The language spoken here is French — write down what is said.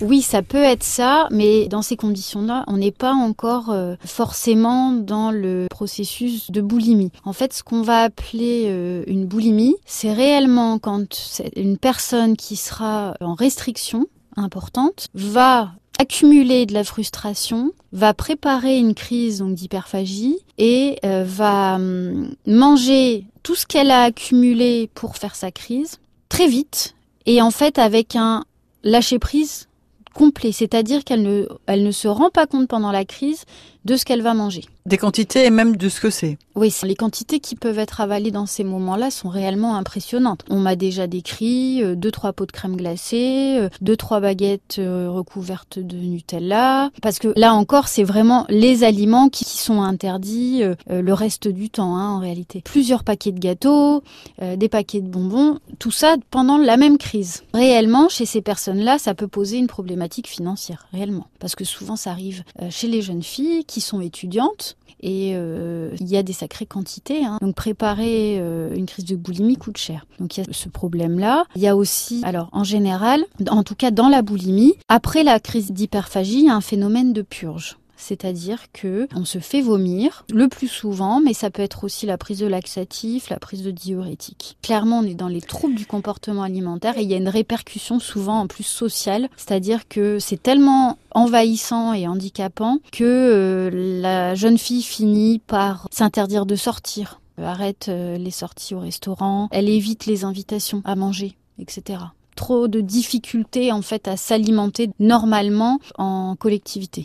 Oui, ça peut être ça, mais dans ces conditions-là, on n'est pas encore euh, forcément dans le processus de boulimie. En fait, ce qu'on va appeler euh, une boulimie, c'est réellement quand une personne qui sera en restriction importante va accumuler de la frustration, va préparer une crise d'hyperphagie et euh, va hum, manger tout ce qu'elle a accumulé pour faire sa crise très vite et en fait avec un lâcher prise complet, c'est-à-dire qu'elle ne, elle ne se rend pas compte pendant la crise de ce qu'elle va manger. Des quantités et même de ce que c'est. Oui, les quantités qui peuvent être avalées dans ces moments-là sont réellement impressionnantes. On m'a déjà décrit euh, deux trois pots de crème glacée, euh, deux trois baguettes euh, recouvertes de Nutella, parce que là encore, c'est vraiment les aliments qui sont interdits le reste du temps hein, en réalité. Plusieurs paquets de gâteaux, des paquets de bonbons, tout ça pendant la même crise. Réellement, chez ces personnes-là, ça peut poser une problématique financière, réellement, parce que souvent ça arrive chez les jeunes filles qui sont étudiantes et euh, il y a des sacrées quantités. Hein. Donc préparer euh, une crise de boulimie coûte cher. Donc il y a ce problème-là. Il y a aussi, alors en général, en tout cas dans la boulimie, après la crise d'hyperphagie, il y a un phénomène de purge c'est-à-dire que on se fait vomir le plus souvent, mais ça peut être aussi la prise de laxatif, la prise de diurétique. Clairement, on est dans les troubles du comportement alimentaire et il y a une répercussion souvent en plus sociale, c'est-à-dire que c'est tellement envahissant et handicapant que euh, la jeune fille finit par s'interdire de sortir, arrête euh, les sorties au restaurant, elle évite les invitations à manger, etc trop de difficultés en fait à s'alimenter normalement en collectivité.